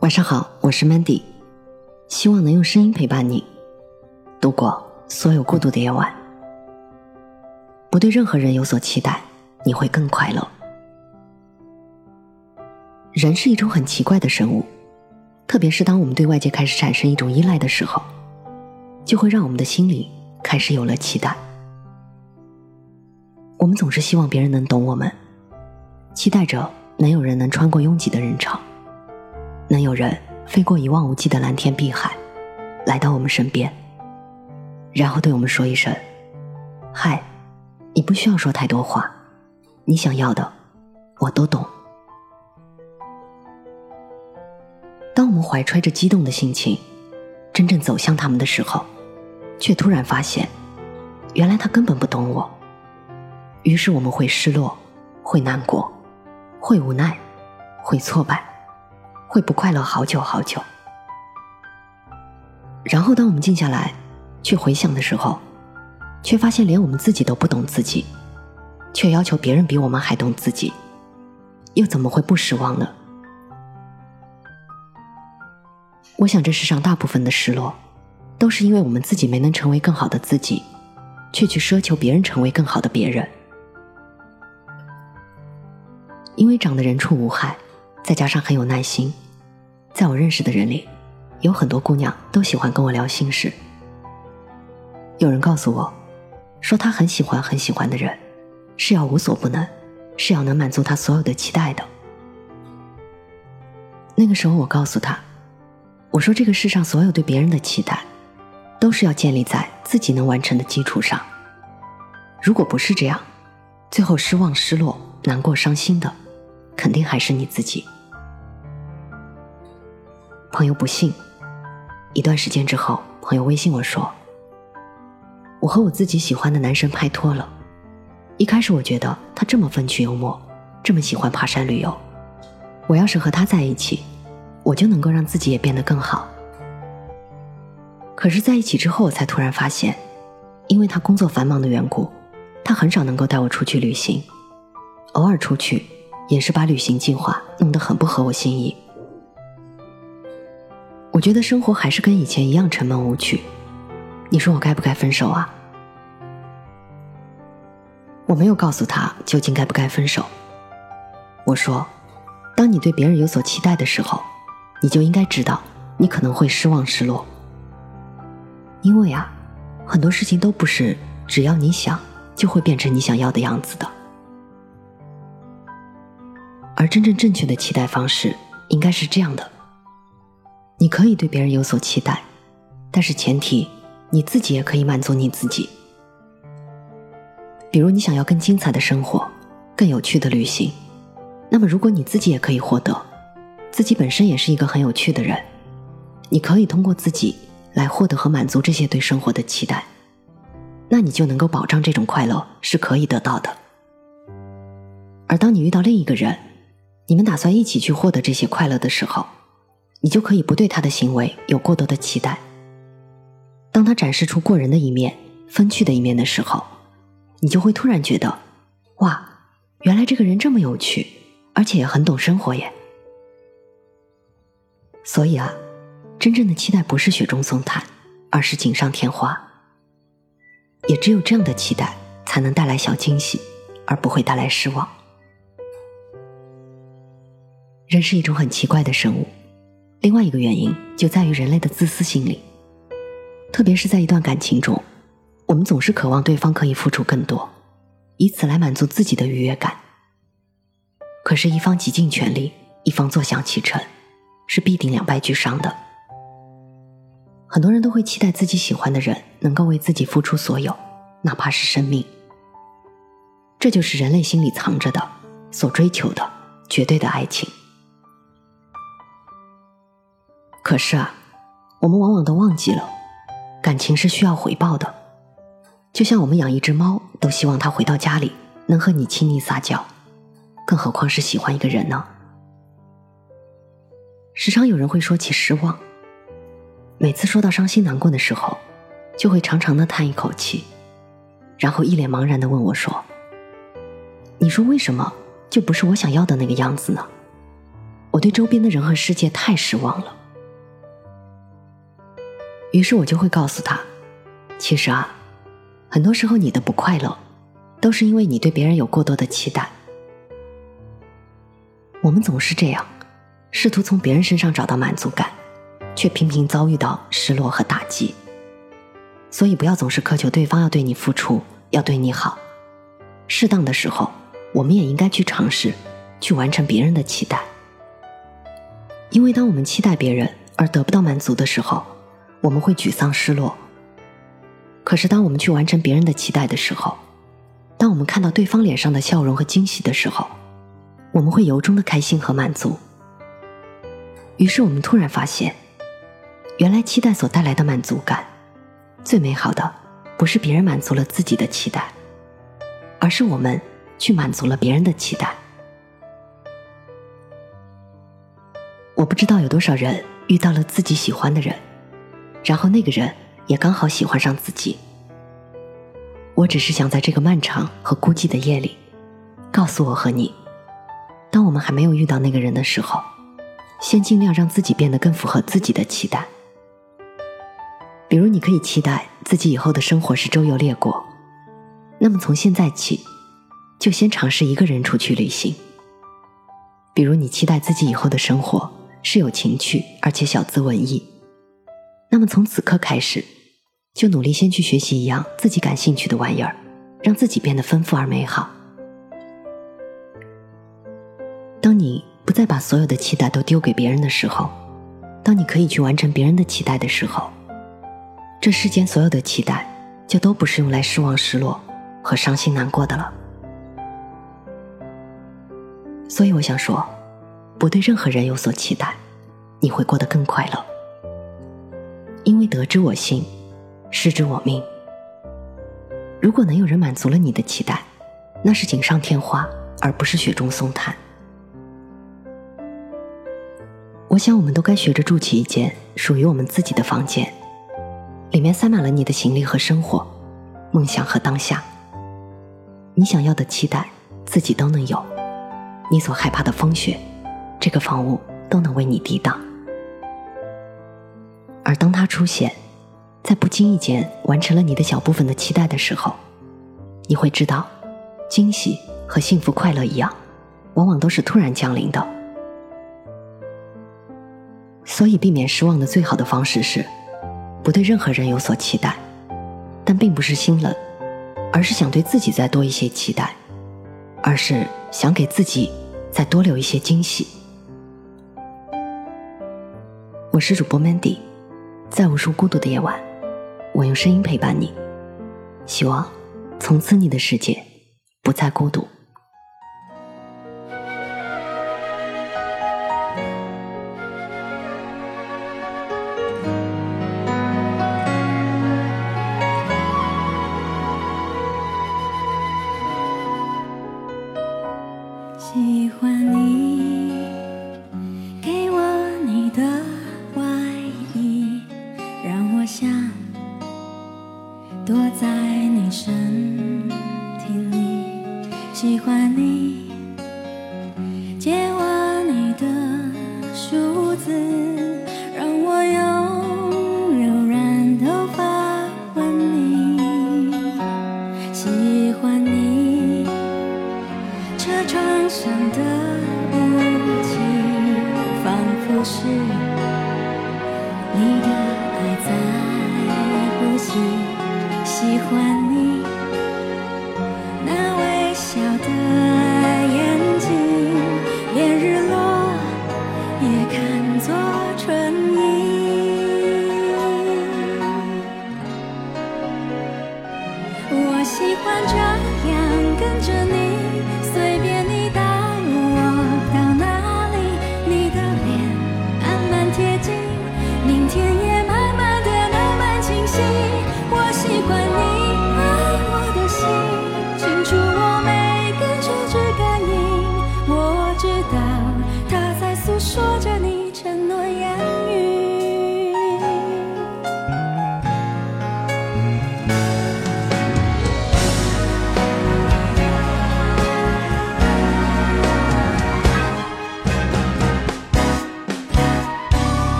晚上好，我是 Mandy，希望能用声音陪伴你度过所有孤独的夜晚。不对任何人有所期待，你会更快乐。人是一种很奇怪的生物，特别是当我们对外界开始产生一种依赖的时候，就会让我们的心里开始有了期待。我们总是希望别人能懂我们，期待着能有人能穿过拥挤的人潮。能有人飞过一望无际的蓝天碧海，来到我们身边，然后对我们说一声：“嗨，你不需要说太多话，你想要的我都懂。”当我们怀揣着激动的心情，真正走向他们的时候，却突然发现，原来他根本不懂我。于是我们会失落，会难过，会无奈，会挫败。会不快乐好久好久，然后当我们静下来去回想的时候，却发现连我们自己都不懂自己，却要求别人比我们还懂自己，又怎么会不失望呢？我想这世上大部分的失落，都是因为我们自己没能成为更好的自己，却去奢求别人成为更好的别人，因为长得人畜无害。再加上很有耐心，在我认识的人里，有很多姑娘都喜欢跟我聊心事。有人告诉我，说他很喜欢很喜欢的人，是要无所不能，是要能满足他所有的期待的。那个时候，我告诉他，我说这个世上所有对别人的期待，都是要建立在自己能完成的基础上。如果不是这样，最后失望、失落、难过、伤心的。肯定还是你自己。朋友不信，一段时间之后，朋友微信我说：“我和我自己喜欢的男生拍拖了。一开始我觉得他这么风趣幽默，这么喜欢爬山旅游，我要是和他在一起，我就能够让自己也变得更好。可是在一起之后，我才突然发现，因为他工作繁忙的缘故，他很少能够带我出去旅行，偶尔出去。”也是把旅行计划弄得很不合我心意。我觉得生活还是跟以前一样沉闷无趣。你说我该不该分手啊？我没有告诉他究竟该不该分手。我说，当你对别人有所期待的时候，你就应该知道你可能会失望失落。因为啊，很多事情都不是只要你想就会变成你想要的样子的。而真正正确的期待方式应该是这样的：你可以对别人有所期待，但是前提你自己也可以满足你自己。比如你想要更精彩的生活，更有趣的旅行，那么如果你自己也可以获得，自己本身也是一个很有趣的人，你可以通过自己来获得和满足这些对生活的期待，那你就能够保障这种快乐是可以得到的。而当你遇到另一个人，你们打算一起去获得这些快乐的时候，你就可以不对他的行为有过多的期待。当他展示出过人的一面、风趣的一面的时候，你就会突然觉得，哇，原来这个人这么有趣，而且也很懂生活耶。所以啊，真正的期待不是雪中送炭，而是锦上添花。也只有这样的期待，才能带来小惊喜，而不会带来失望。人是一种很奇怪的生物，另外一个原因就在于人类的自私心理。特别是在一段感情中，我们总是渴望对方可以付出更多，以此来满足自己的愉悦感。可是，一方极尽全力，一方坐享其成，是必定两败俱伤的。很多人都会期待自己喜欢的人能够为自己付出所有，哪怕是生命。这就是人类心里藏着的、所追求的绝对的爱情。可是啊，我们往往都忘记了，感情是需要回报的。就像我们养一只猫，都希望它回到家里能和你亲昵撒娇，更何况是喜欢一个人呢？时常有人会说起失望，每次说到伤心难过的时候，就会长长的叹一口气，然后一脸茫然的问我说：“你说为什么就不是我想要的那个样子呢？”我对周边的人和世界太失望了。于是我就会告诉他，其实啊，很多时候你的不快乐，都是因为你对别人有过多的期待。我们总是这样，试图从别人身上找到满足感，却频频遭遇到失落和打击。所以不要总是苛求对方要对你付出，要对你好。适当的时候，我们也应该去尝试，去完成别人的期待。因为当我们期待别人而得不到满足的时候，我们会沮丧失落。可是当我们去完成别人的期待的时候，当我们看到对方脸上的笑容和惊喜的时候，我们会由衷的开心和满足。于是我们突然发现，原来期待所带来的满足感，最美好的不是别人满足了自己的期待，而是我们去满足了别人的期待。我不知道有多少人遇到了自己喜欢的人，然后那个人也刚好喜欢上自己。我只是想在这个漫长和孤寂的夜里，告诉我和你，当我们还没有遇到那个人的时候，先尽量让自己变得更符合自己的期待。比如，你可以期待自己以后的生活是周游列国，那么从现在起，就先尝试一个人出去旅行。比如，你期待自己以后的生活。是有情趣而且小资文艺，那么从此刻开始，就努力先去学习一样自己感兴趣的玩意儿，让自己变得丰富而美好。当你不再把所有的期待都丢给别人的时候，当你可以去完成别人的期待的时候，这世间所有的期待就都不是用来失望、失落和伤心难过的了。所以我想说。不对任何人有所期待，你会过得更快乐。因为得之我幸，失之我命。如果能有人满足了你的期待，那是锦上添花，而不是雪中送炭。我想，我们都该学着住起一间属于我们自己的房间，里面塞满了你的行李和生活、梦想和当下。你想要的期待，自己都能有；你所害怕的风雪。这个房屋都能为你抵挡，而当他出现，在不经意间完成了你的小部分的期待的时候，你会知道，惊喜和幸福快乐一样，往往都是突然降临的。所以，避免失望的最好的方式是，不对任何人有所期待，但并不是心冷，而是想对自己再多一些期待，而是想给自己再多留一些惊喜。我是主播 Mandy，在无数孤独的夜晚，我用声音陪伴你。希望从此你的世界不再孤独。躲在你身体里，喜欢你，借我你的数字，让我用柔软头发吻你，喜欢你，车窗上的雾气，仿佛是你的爱在呼吸。喜欢。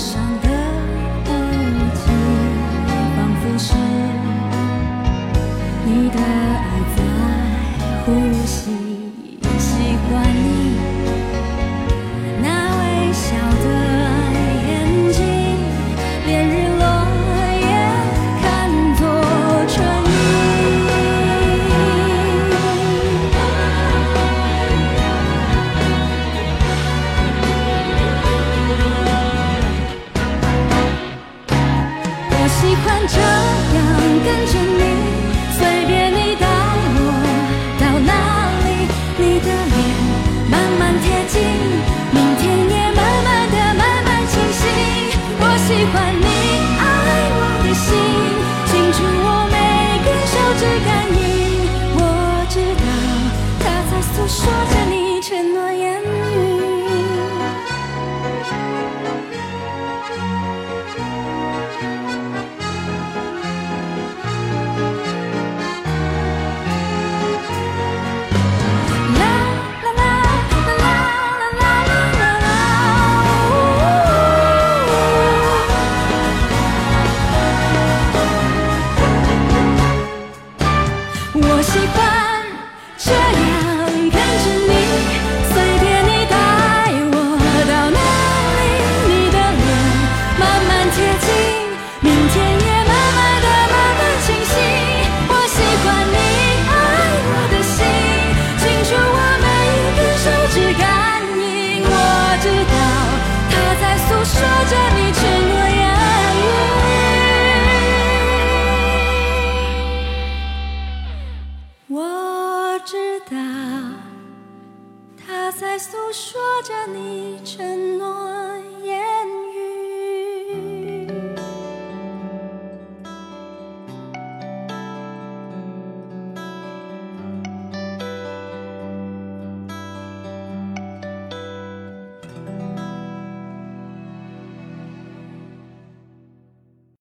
想的。在诉说着你承诺。